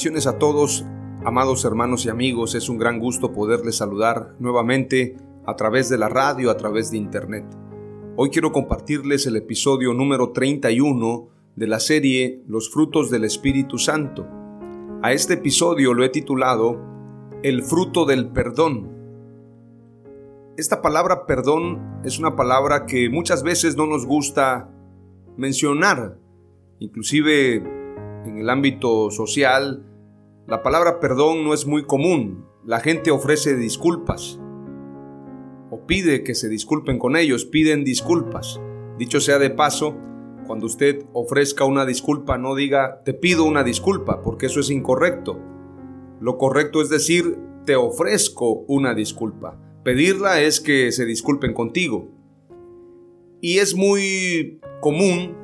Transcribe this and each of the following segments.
Bendiciones a todos, amados hermanos y amigos. Es un gran gusto poderles saludar nuevamente a través de la radio, a través de internet. Hoy quiero compartirles el episodio número 31 de la serie Los frutos del Espíritu Santo. A este episodio lo he titulado El fruto del perdón. Esta palabra perdón es una palabra que muchas veces no nos gusta mencionar. Inclusive en el ámbito social, la palabra perdón no es muy común. La gente ofrece disculpas o pide que se disculpen con ellos, piden disculpas. Dicho sea de paso, cuando usted ofrezca una disculpa, no diga te pido una disculpa, porque eso es incorrecto. Lo correcto es decir te ofrezco una disculpa. Pedirla es que se disculpen contigo. Y es muy común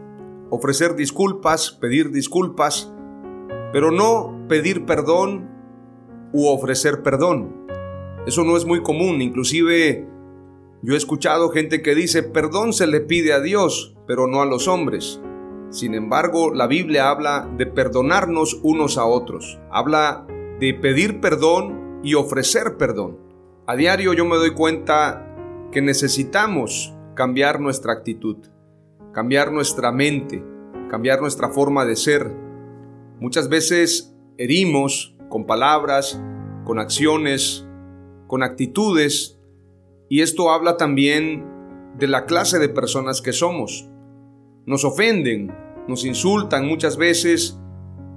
ofrecer disculpas, pedir disculpas, pero no pedir perdón u ofrecer perdón. Eso no es muy común, inclusive yo he escuchado gente que dice, perdón se le pide a Dios, pero no a los hombres. Sin embargo, la Biblia habla de perdonarnos unos a otros, habla de pedir perdón y ofrecer perdón. A diario yo me doy cuenta que necesitamos cambiar nuestra actitud cambiar nuestra mente, cambiar nuestra forma de ser. Muchas veces herimos con palabras, con acciones, con actitudes, y esto habla también de la clase de personas que somos. Nos ofenden, nos insultan muchas veces,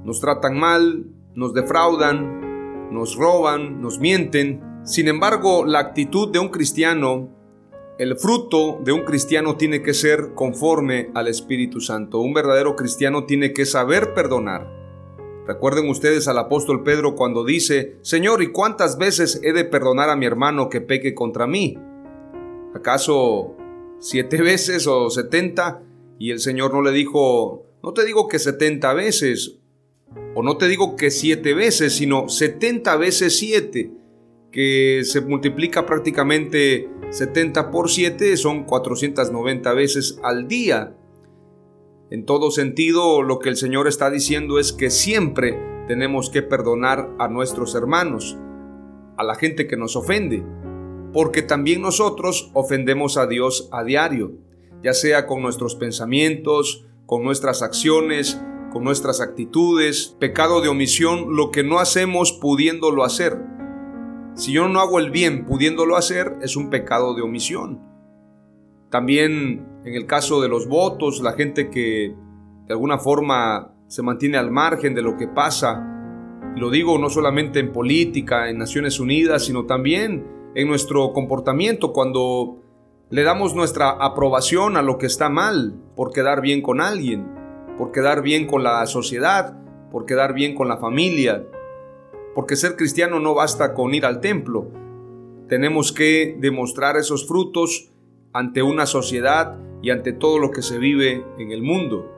nos tratan mal, nos defraudan, nos roban, nos mienten. Sin embargo, la actitud de un cristiano el fruto de un cristiano tiene que ser conforme al Espíritu Santo. Un verdadero cristiano tiene que saber perdonar. Recuerden ustedes al apóstol Pedro cuando dice, Señor, ¿y cuántas veces he de perdonar a mi hermano que peque contra mí? ¿Acaso siete veces o setenta? Y el Señor no le dijo, no te digo que setenta veces, o no te digo que siete veces, sino setenta veces siete, que se multiplica prácticamente 70 por 7 son 490 veces al día. En todo sentido, lo que el Señor está diciendo es que siempre tenemos que perdonar a nuestros hermanos, a la gente que nos ofende, porque también nosotros ofendemos a Dios a diario, ya sea con nuestros pensamientos, con nuestras acciones, con nuestras actitudes, pecado de omisión, lo que no hacemos pudiéndolo hacer. Si yo no hago el bien pudiéndolo hacer, es un pecado de omisión. También en el caso de los votos, la gente que de alguna forma se mantiene al margen de lo que pasa, lo digo no solamente en política, en Naciones Unidas, sino también en nuestro comportamiento cuando le damos nuestra aprobación a lo que está mal por quedar bien con alguien, por quedar bien con la sociedad, por quedar bien con la familia, porque ser cristiano no basta con ir al templo. Tenemos que demostrar esos frutos ante una sociedad y ante todo lo que se vive en el mundo.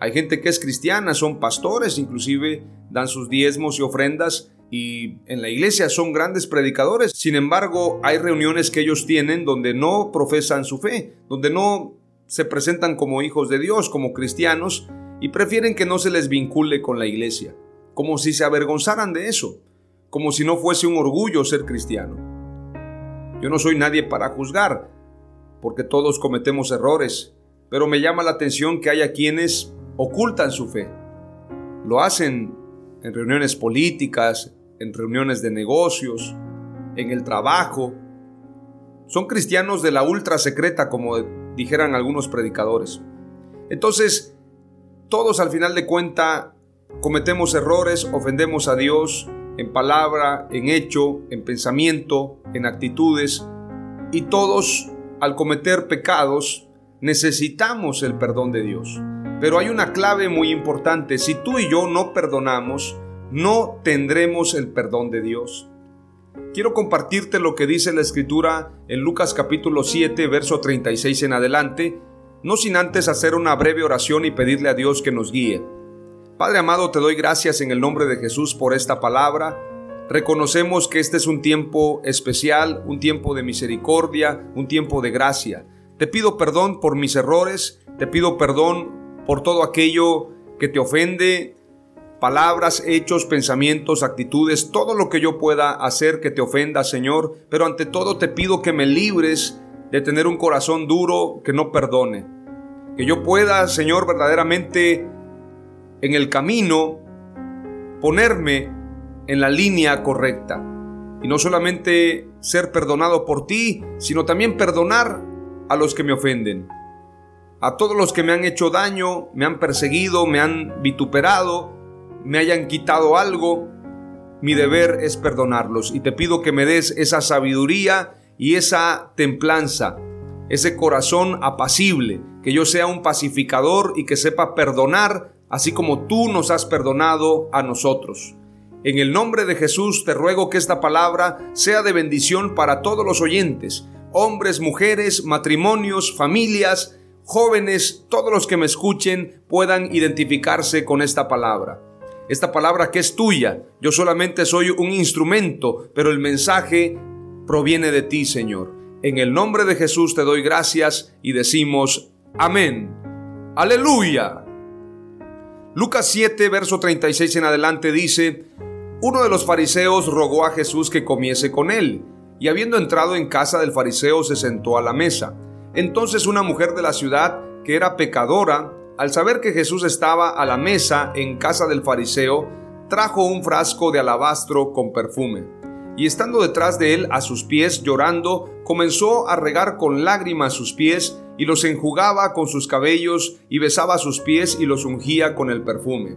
Hay gente que es cristiana, son pastores, inclusive dan sus diezmos y ofrendas y en la iglesia son grandes predicadores. Sin embargo, hay reuniones que ellos tienen donde no profesan su fe, donde no se presentan como hijos de Dios, como cristianos, y prefieren que no se les vincule con la iglesia como si se avergonzaran de eso, como si no fuese un orgullo ser cristiano. Yo no soy nadie para juzgar, porque todos cometemos errores, pero me llama la atención que haya quienes ocultan su fe. Lo hacen en reuniones políticas, en reuniones de negocios, en el trabajo. Son cristianos de la ultra secreta, como dijeran algunos predicadores. Entonces, todos al final de cuenta cometemos errores, ofendemos a Dios en palabra, en hecho, en pensamiento, en actitudes, y todos al cometer pecados necesitamos el perdón de Dios. Pero hay una clave muy importante, si tú y yo no perdonamos, no tendremos el perdón de Dios. Quiero compartirte lo que dice la escritura en Lucas capítulo 7, verso 36 en adelante, no sin antes hacer una breve oración y pedirle a Dios que nos guíe. Padre amado, te doy gracias en el nombre de Jesús por esta palabra. Reconocemos que este es un tiempo especial, un tiempo de misericordia, un tiempo de gracia. Te pido perdón por mis errores, te pido perdón por todo aquello que te ofende, palabras, hechos, pensamientos, actitudes, todo lo que yo pueda hacer que te ofenda, Señor, pero ante todo te pido que me libres de tener un corazón duro que no perdone. Que yo pueda, Señor, verdaderamente en el camino ponerme en la línea correcta. Y no solamente ser perdonado por ti, sino también perdonar a los que me ofenden. A todos los que me han hecho daño, me han perseguido, me han vituperado, me hayan quitado algo, mi deber es perdonarlos. Y te pido que me des esa sabiduría y esa templanza, ese corazón apacible, que yo sea un pacificador y que sepa perdonar, así como tú nos has perdonado a nosotros. En el nombre de Jesús te ruego que esta palabra sea de bendición para todos los oyentes, hombres, mujeres, matrimonios, familias, jóvenes, todos los que me escuchen puedan identificarse con esta palabra esta palabra que es tuya. Yo solamente soy un instrumento, pero el mensaje proviene de ti, Señor. En el nombre de Jesús te doy gracias y decimos amén. Aleluya. Lucas 7, verso 36 en adelante dice, uno de los fariseos rogó a Jesús que comiese con él, y habiendo entrado en casa del fariseo se sentó a la mesa. Entonces una mujer de la ciudad, que era pecadora, al saber que Jesús estaba a la mesa en casa del fariseo, trajo un frasco de alabastro con perfume, y estando detrás de él a sus pies llorando, comenzó a regar con lágrimas sus pies, y los enjugaba con sus cabellos, y besaba sus pies y los ungía con el perfume.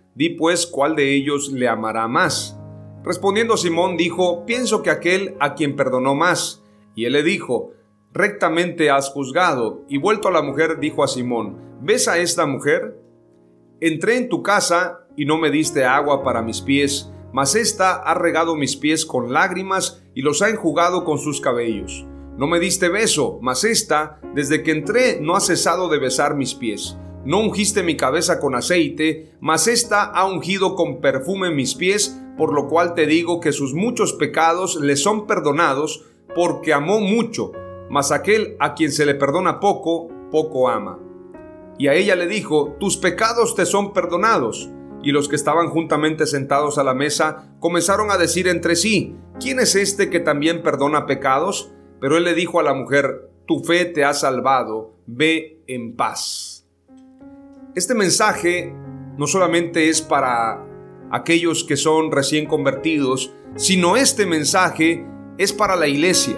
Di pues cuál de ellos le amará más. Respondiendo Simón dijo, pienso que aquel a quien perdonó más. Y él le dijo, rectamente has juzgado. Y vuelto a la mujer, dijo a Simón, ¿ves a esta mujer? Entré en tu casa y no me diste agua para mis pies, mas ésta ha regado mis pies con lágrimas y los ha enjugado con sus cabellos. No me diste beso, mas ésta, desde que entré, no ha cesado de besar mis pies. No ungiste mi cabeza con aceite, mas ésta ha ungido con perfume mis pies, por lo cual te digo que sus muchos pecados le son perdonados, porque amó mucho mas aquel a quien se le perdona poco, poco ama. Y a ella le dijo, tus pecados te son perdonados. Y los que estaban juntamente sentados a la mesa comenzaron a decir entre sí, ¿quién es este que también perdona pecados? Pero él le dijo a la mujer, tu fe te ha salvado, ve en paz. Este mensaje no solamente es para aquellos que son recién convertidos, sino este mensaje es para la iglesia.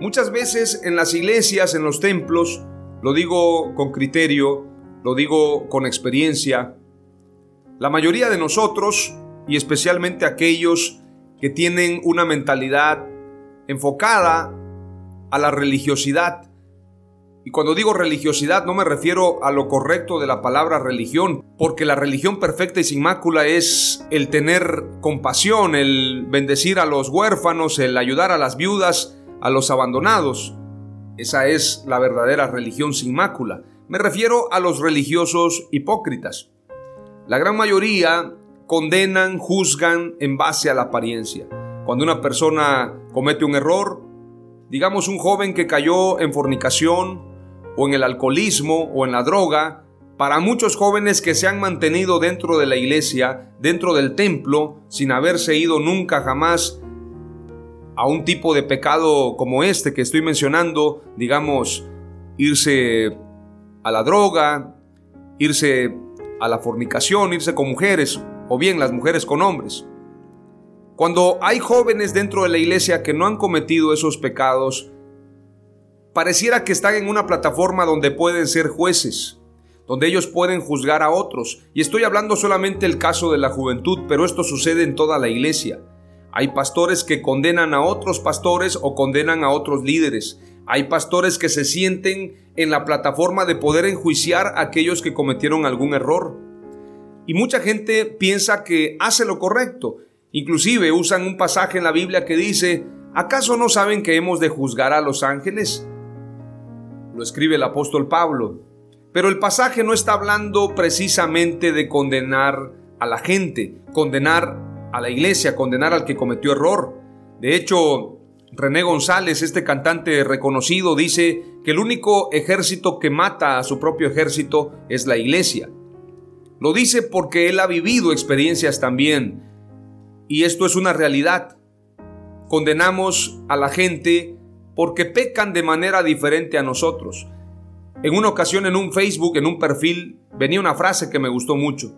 Muchas veces en las iglesias, en los templos, lo digo con criterio, lo digo con experiencia, la mayoría de nosotros, y especialmente aquellos que tienen una mentalidad enfocada a la religiosidad, Y cuando digo religiosidad no me refiero a lo correcto de la palabra religión, porque la religión perfecta y sin mácula es el tener compasión, el bendecir a los huérfanos, el ayudar a las viudas, a los abandonados. Esa es la verdadera religión sin mácula. Me refiero a los religiosos hipócritas. La gran mayoría condenan, juzgan en base a la apariencia. Cuando una persona comete un error, digamos un joven que cayó en fornicación, o en el alcoholismo o en la droga, para muchos jóvenes que se han mantenido dentro de la iglesia, dentro del templo, sin haberse ido nunca jamás a un tipo de pecado como este que estoy mencionando, digamos, irse a la droga, irse a la fornicación, irse con mujeres, o bien las mujeres con hombres. Cuando hay jóvenes dentro de la iglesia que no han cometido esos pecados, pareciera que están en una plataforma donde pueden ser jueces, donde ellos pueden juzgar a otros. Y estoy hablando solamente del caso de la juventud, pero esto sucede en toda la iglesia. Hay pastores que condenan a otros pastores o condenan a otros líderes. Hay pastores que se sienten en la plataforma de poder enjuiciar a aquellos que cometieron algún error. Y mucha gente piensa que hace lo correcto. Inclusive usan un pasaje en la Biblia que dice, ¿acaso no saben que hemos de juzgar a los ángeles? Lo escribe el apóstol Pablo. Pero el pasaje no está hablando precisamente de condenar a la gente, condenar a la iglesia, condenar al que cometió error. De hecho, René González, este cantante reconocido, dice que el único ejército que mata a su propio ejército es la iglesia. Lo dice porque él ha vivido experiencias también. Y esto es una realidad. Condenamos a la gente porque pecan de manera diferente a nosotros. En una ocasión en un Facebook, en un perfil, venía una frase que me gustó mucho.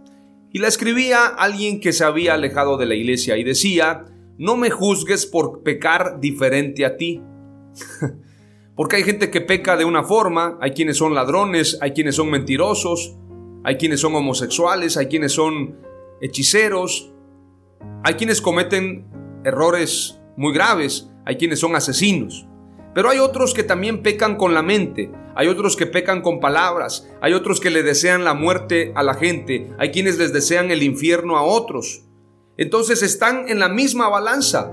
Y la escribía alguien que se había alejado de la iglesia y decía, no me juzgues por pecar diferente a ti. Porque hay gente que peca de una forma, hay quienes son ladrones, hay quienes son mentirosos, hay quienes son homosexuales, hay quienes son hechiceros, hay quienes cometen errores muy graves, hay quienes son asesinos. Pero hay otros que también pecan con la mente, hay otros que pecan con palabras, hay otros que le desean la muerte a la gente, hay quienes les desean el infierno a otros. Entonces están en la misma balanza.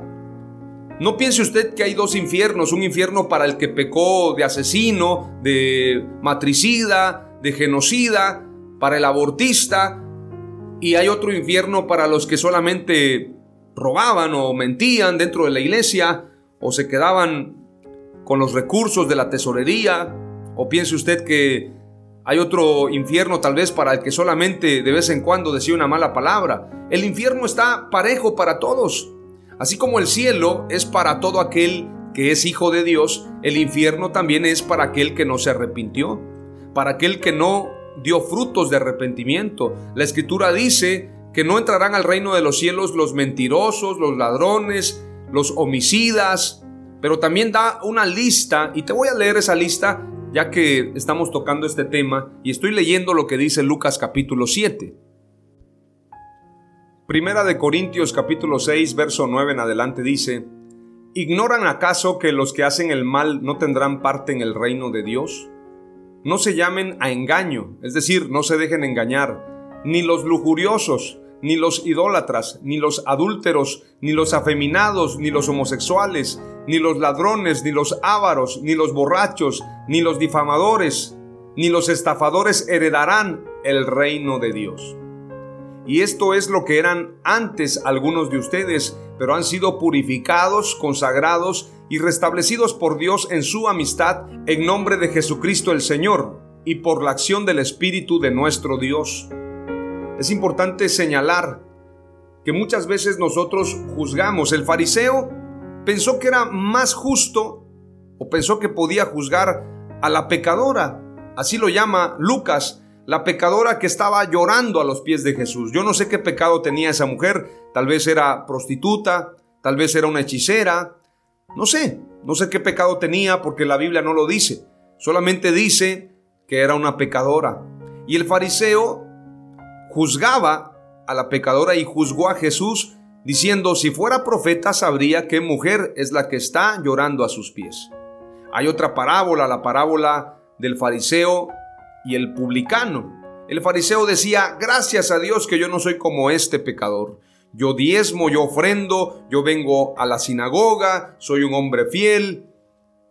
No piense usted que hay dos infiernos, un infierno para el que pecó de asesino, de matricida, de genocida, para el abortista, y hay otro infierno para los que solamente robaban o mentían dentro de la iglesia o se quedaban con los recursos de la tesorería? ¿O piense usted que hay otro infierno tal vez para el que solamente de vez en cuando decía una mala palabra? El infierno está parejo para todos. Así como el cielo es para todo aquel que es hijo de Dios, el infierno también es para aquel que no se arrepintió, para aquel que no dio frutos de arrepentimiento. La escritura dice que no entrarán al reino de los cielos los mentirosos, los ladrones, los homicidas, pero también da una lista y te voy a leer esa lista ya que estamos tocando este tema y estoy leyendo lo que dice Lucas capítulo 7. Primera de Corintios capítulo 6 verso 9 en adelante dice, ¿Ignoran acaso que los que hacen el mal no tendrán parte en el reino de Dios? No se llamen a engaño, es decir, no se dejen engañar, ni los lujuriosos, ni los idólatras, ni los adúlteros, ni los afeminados, ni los homosexuales, ni los ladrones, ni los ávaros, ni los borrachos, ni los difamadores, ni los estafadores heredarán el reino de Dios. Y esto es lo que eran antes algunos de ustedes, pero han sido purificados, consagrados y restablecidos por Dios en su amistad en nombre de Jesucristo el Señor y por la acción del Espíritu de nuestro Dios es importante señalar que muchas veces nosotros juzgamos. El fariseo pensó que era más justo o pensó que podía juzgar a la pecadora, así lo llama Lucas, la pecadora que estaba llorando a los pies de Jesús. Yo no sé qué pecado tenía esa mujer, tal vez era prostituta, tal vez era una hechicera, no sé, no sé qué pecado tenía porque la Biblia no lo dice, solamente dice que era una pecadora. Y el fariseo juzgaba a la pecadora y juzgó a Jesús diciendo, si fuera profeta sabría qué mujer es la que está llorando a sus pies. Hay otra parábola, la parábola del fariseo y el publicano. El fariseo decía, gracias a Dios que yo no soy como este pecador. Yo diezmo, yo ofrendo, yo vengo a la sinagoga, soy un hombre fiel.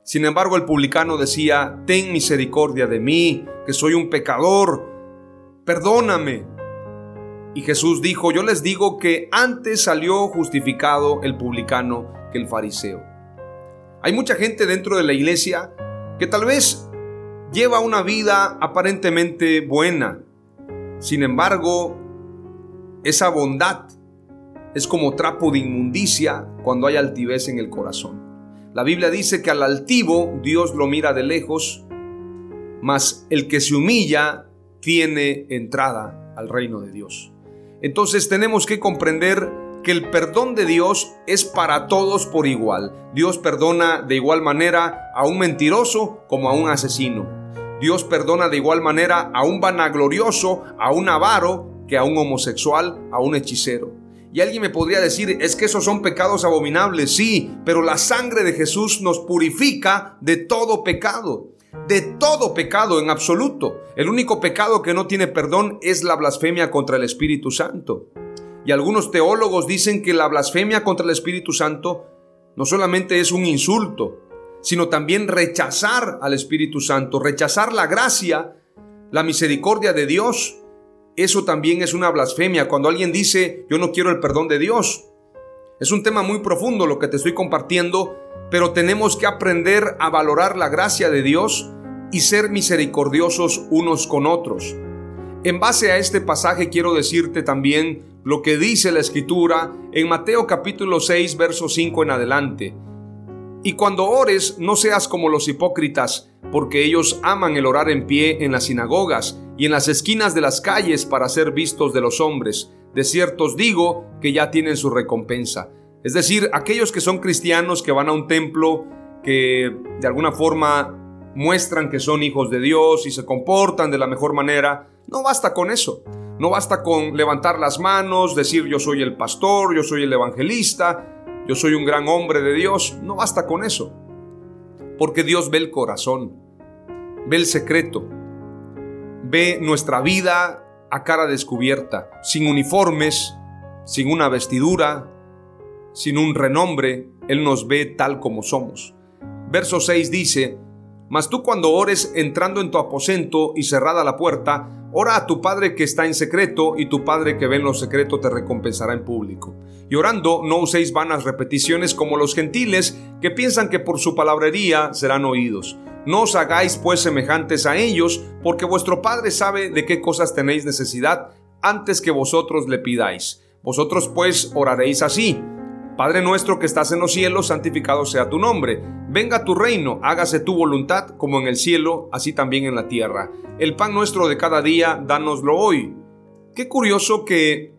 Sin embargo, el publicano decía, ten misericordia de mí, que soy un pecador, perdóname. Y Jesús dijo, yo les digo que antes salió justificado el publicano que el fariseo. Hay mucha gente dentro de la iglesia que tal vez lleva una vida aparentemente buena. Sin embargo, esa bondad es como trapo de inmundicia cuando hay altivez en el corazón. La Biblia dice que al altivo Dios lo mira de lejos, mas el que se humilla tiene entrada al reino de Dios. Entonces tenemos que comprender que el perdón de Dios es para todos por igual. Dios perdona de igual manera a un mentiroso como a un asesino. Dios perdona de igual manera a un vanaglorioso, a un avaro, que a un homosexual, a un hechicero. Y alguien me podría decir, es que esos son pecados abominables, sí, pero la sangre de Jesús nos purifica de todo pecado, de todo pecado en absoluto. El único pecado que no tiene perdón es la blasfemia contra el Espíritu Santo. Y algunos teólogos dicen que la blasfemia contra el Espíritu Santo no solamente es un insulto, sino también rechazar al Espíritu Santo, rechazar la gracia, la misericordia de Dios eso también es una blasfemia cuando alguien dice yo no quiero el perdón de Dios. Es un tema muy profundo lo que te estoy compartiendo, pero tenemos que aprender a valorar la gracia de Dios y ser misericordiosos unos con otros. En base a este pasaje quiero decirte también lo que dice la escritura en Mateo capítulo 6 verso 5 en adelante. Y cuando ores no seas como los hipócritas, porque ellos aman el orar en pie en las sinagogas y en las esquinas de las calles para ser vistos de los hombres. De ciertos digo que ya tienen su recompensa. Es decir, aquellos que son cristianos, que van a un templo, que de alguna forma muestran que son hijos de Dios y se comportan de la mejor manera, no basta con eso. No basta con levantar las manos, decir yo soy el pastor, yo soy el evangelista, yo soy un gran hombre de Dios. No basta con eso. Porque Dios ve el corazón, ve el secreto, ve nuestra vida a cara descubierta, sin uniformes, sin una vestidura, sin un renombre, Él nos ve tal como somos. Verso 6 dice, Mas tú cuando ores entrando en tu aposento y cerrada la puerta, ora a tu Padre que está en secreto, y tu Padre que ve en lo secreto te recompensará en público. Y orando, no uséis vanas repeticiones como los gentiles que piensan que por su palabrería serán oídos. No os hagáis pues semejantes a ellos, porque vuestro Padre sabe de qué cosas tenéis necesidad antes que vosotros le pidáis. Vosotros pues oraréis así. Padre nuestro que estás en los cielos, santificado sea tu nombre. Venga tu reino, hágase tu voluntad como en el cielo, así también en la tierra. El pan nuestro de cada día, dánoslo hoy. Qué curioso que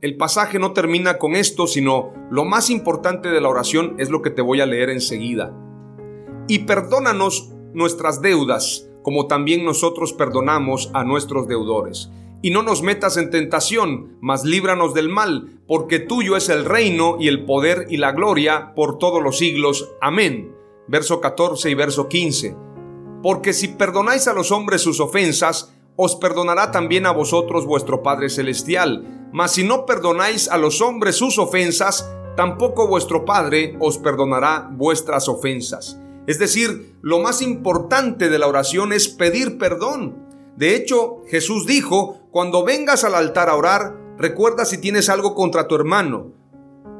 el pasaje no termina con esto, sino lo más importante de la oración es lo que te voy a leer enseguida. Y perdónanos nuestras deudas, como también nosotros perdonamos a nuestros deudores. Y no nos metas en tentación, mas líbranos del mal, porque tuyo es el reino y el poder y la gloria por todos los siglos. Amén. Verso 14 y verso 15. Porque si perdonáis a los hombres sus ofensas, os perdonará también a vosotros vuestro Padre Celestial. Mas si no perdonáis a los hombres sus ofensas, tampoco vuestro Padre os perdonará vuestras ofensas. Es decir, lo más importante de la oración es pedir perdón. De hecho, Jesús dijo, cuando vengas al altar a orar, recuerda si tienes algo contra tu hermano.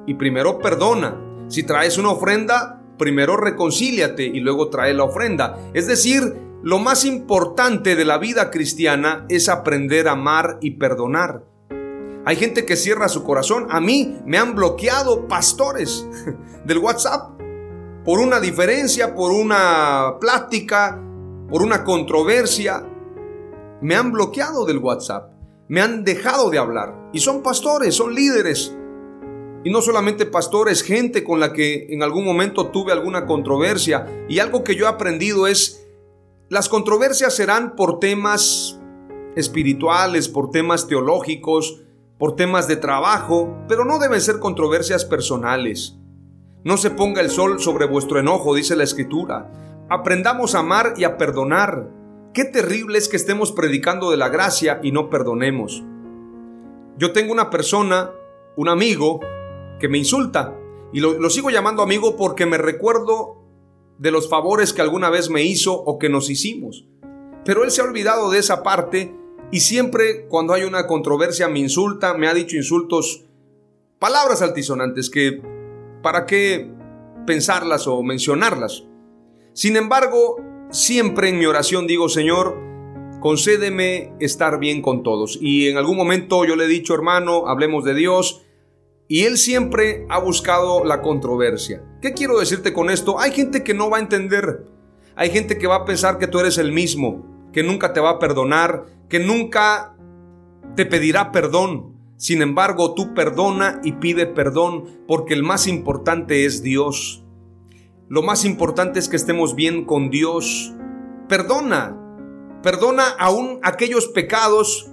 Y primero perdona. Si traes una ofrenda, primero reconcíliate y luego trae la ofrenda. Es decir, lo más importante de la vida cristiana es aprender a amar y perdonar. Hay gente que cierra su corazón. A mí me han bloqueado pastores del WhatsApp por una diferencia, por una plática, por una controversia, me han bloqueado del WhatsApp, me han dejado de hablar. Y son pastores, son líderes. Y no solamente pastores, gente con la que en algún momento tuve alguna controversia. Y algo que yo he aprendido es, las controversias serán por temas espirituales, por temas teológicos, por temas de trabajo, pero no deben ser controversias personales. No se ponga el sol sobre vuestro enojo, dice la escritura. Aprendamos a amar y a perdonar. qué terrible es que estemos predicando de la gracia y no perdonemos. Yo tengo una persona, un amigo, que me insulta y lo, lo sigo llamando amigo porque me recuerdo de los favores que alguna vez me hizo o que nos hicimos. Pero él se ha olvidado de esa parte y siempre cuando hay una controversia me insulta, me ha dicho insultos, palabras altisonantes que para qué pensarlas o mencionarlas. Sin embargo, siempre en mi oración digo, Señor, concédeme estar bien con todos. Y en algún momento yo le he dicho, hermano, hablemos de Dios. Y él siempre ha buscado la controversia. ¿Qué quiero decirte con esto? Hay gente que no va a entender. Hay gente que va a pensar que tú eres el mismo que nunca te va a perdonar, que nunca te pedirá perdón. Sin embargo, tú perdona y pide perdón porque el más importante es Dios. Lo más importante es que estemos bien con Dios. Perdona, perdona aún aquellos pecados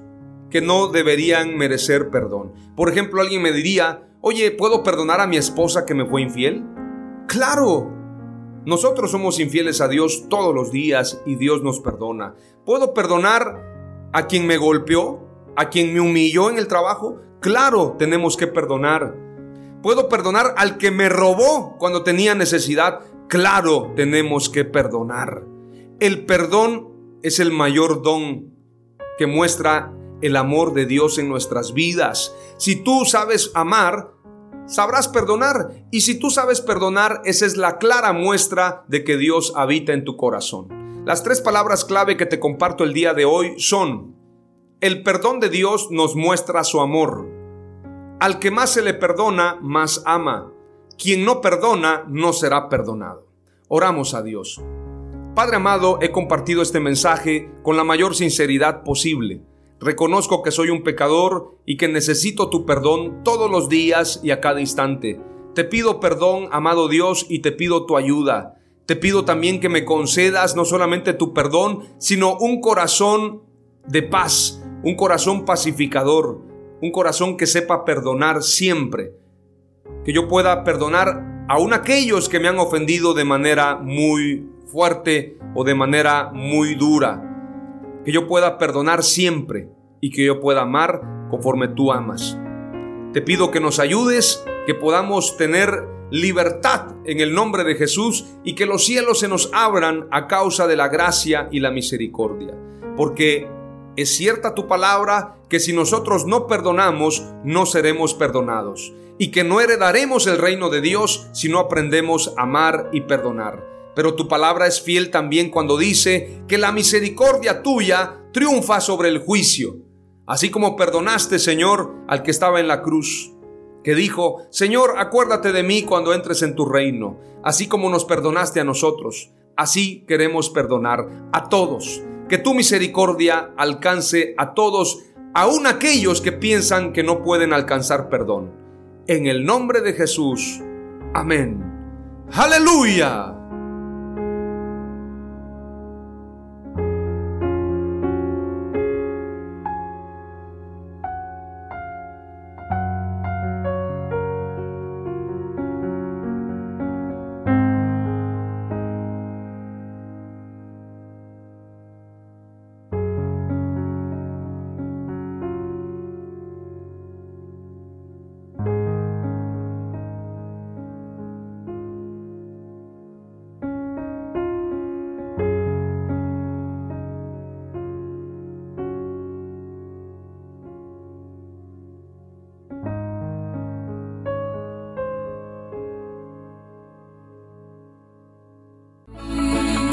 que no deberían merecer perdón. Por ejemplo, alguien me diría, oye, ¿puedo perdonar a mi esposa que me fue infiel? Claro, nosotros somos infieles a Dios todos los días y Dios nos perdona. ¿Puedo perdonar a quien me golpeó? ¿A quien me humilló en el trabajo? Claro, tenemos que perdonar. ¿Puedo perdonar al que me robó cuando tenía necesidad? Claro, tenemos que perdonar. El perdón es el mayor don que muestra el amor de Dios en nuestras vidas. Si tú sabes amar, sabrás perdonar. Y si tú sabes perdonar, esa es la clara muestra de que Dios habita en tu corazón. Las tres palabras clave que te comparto el día de hoy son, el perdón de Dios nos muestra su amor. Al que más se le perdona, más ama. Quien no perdona, no será perdonado. Oramos a Dios. Padre amado, he compartido este mensaje con la mayor sinceridad posible Reconozco que soy un pecador y que necesito tu perdón todos los días y a cada instante. Te pido perdón, amado Dios, y te pido tu ayuda. Te pido también que me concedas no solamente tu perdón, sino un corazón de paz, un corazón pacificador, un corazón que sepa perdonar siempre. Que yo pueda perdonar aún aquellos que me han ofendido de manera muy fuerte o de manera muy dura que yo pueda perdonar siempre y que yo pueda amar conforme tú amas. Te pido que nos ayudes, que podamos tener libertad en el nombre de Jesús y que los cielos se nos abran a causa de la gracia y la misericordia. Porque es cierta tu palabra que si nosotros no perdonamos, no seremos perdonados y que no heredaremos el reino de Dios si no aprendemos a amar y perdonar. Pero tu palabra es fiel también cuando dice que la misericordia tuya triunfa sobre el juicio. Así como perdonaste, Señor, al que estaba en la cruz, que dijo, Señor, acuérdate de mí cuando entres en tu reino, así como nos perdonaste a nosotros, así queremos perdonar a todos. Que tu misericordia alcance a todos, aun aquellos que piensan que no pueden alcanzar perdón. En el nombre de Jesús. Amén. Aleluya.